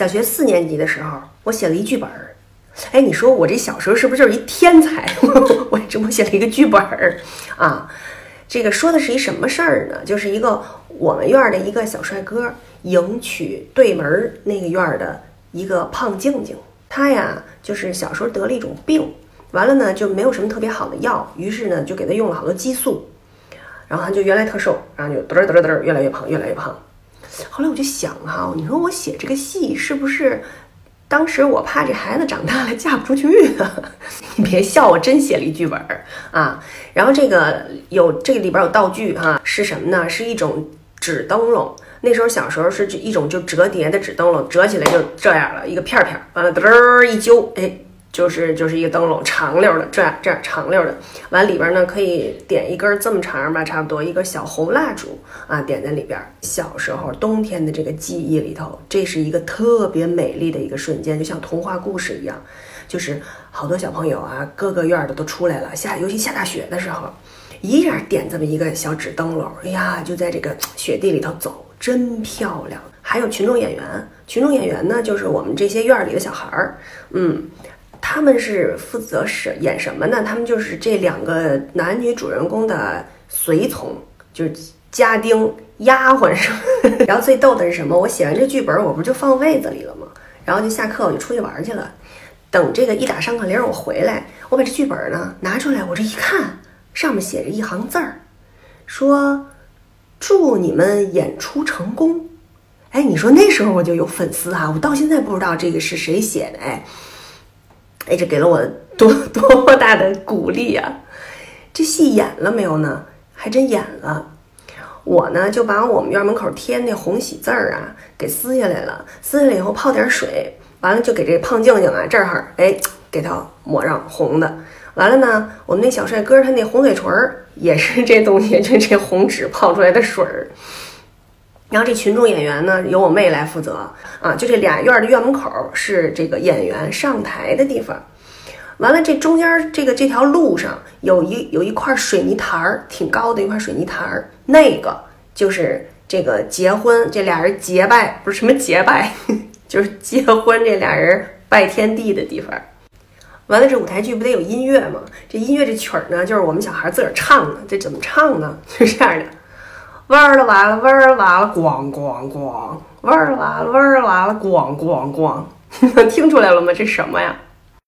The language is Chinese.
小学四年级的时候，我写了一剧本儿。哎，你说我这小时候是不是就是一天才？我这不写了一个剧本儿啊。这个说的是一什么事儿呢？就是一个我们院的一个小帅哥迎娶对门那个院的一个胖静静。他呀，就是小时候得了一种病，完了呢就没有什么特别好的药，于是呢就给他用了好多激素，然后他就原来特瘦，然后就嘚儿嘚儿嘚儿越来越胖，越来越胖。后来我就想哈，你说我写这个戏是不是？当时我怕这孩子长大了嫁不出去呢。你别笑，我真写了一剧本儿啊。然后这个有这个里边有道具哈，是什么呢？是一种纸灯笼。那时候小时候是一种就折叠的纸灯笼，折起来就这样了，一个片片，完了嘚儿一揪，哎。就是就是一个灯笼，长溜的，这样这样长溜的，完里边呢可以点一根这么长吧，差不多一根小红蜡烛啊，点在里边。小时候冬天的这个记忆里头，这是一个特别美丽的一个瞬间，就像童话故事一样，就是好多小朋友啊，各个院的都出来了，下尤其下大雪的时候，一下点这么一个小纸灯笼，哎呀，就在这个雪地里头走，真漂亮。还有群众演员，群众演员呢，就是我们这些院里的小孩儿，嗯。他们是负责是演什么呢？他们就是这两个男女主人公的随从，就是家丁、丫鬟什么。然后最逗的是什么？我写完这剧本，我不就放位子里了吗？然后就下课，我就出去玩去了。等这个一打上课铃，我回来，我把这剧本呢拿出来，我这一看，上面写着一行字儿，说：“祝你们演出成功。”哎，你说那时候我就有粉丝哈，我到现在不知道这个是谁写的，哎。哎，这给了我多 多么大的鼓励啊！这戏演了没有呢？还真演了。我呢就把我们院门口贴那红喜字儿啊给撕下来了，撕下来以后泡点水，完了就给这胖静静啊这儿哎给它抹上红的。完了呢，我们那小帅哥他那红嘴唇儿也是 这东西，就这红纸泡出来的水儿。然后这群众演员呢，由我妹来负责啊。就这俩院的院门口是这个演员上台的地方。完了，这中间这个这条路上有一有一块水泥台儿，挺高的一块水泥台儿，那个就是这个结婚这俩人结拜，不是什么结拜，就是结婚这俩人拜天地的地方。完了，这舞台剧不得有音乐吗？这音乐这曲儿呢，就是我们小孩自个儿唱的。这怎么唱呢？是这样的。玩儿了完了，玩儿了完了，咣咣咣！玩儿了完了，玩儿了完了，咣咣咣！听出来了吗？这什么呀？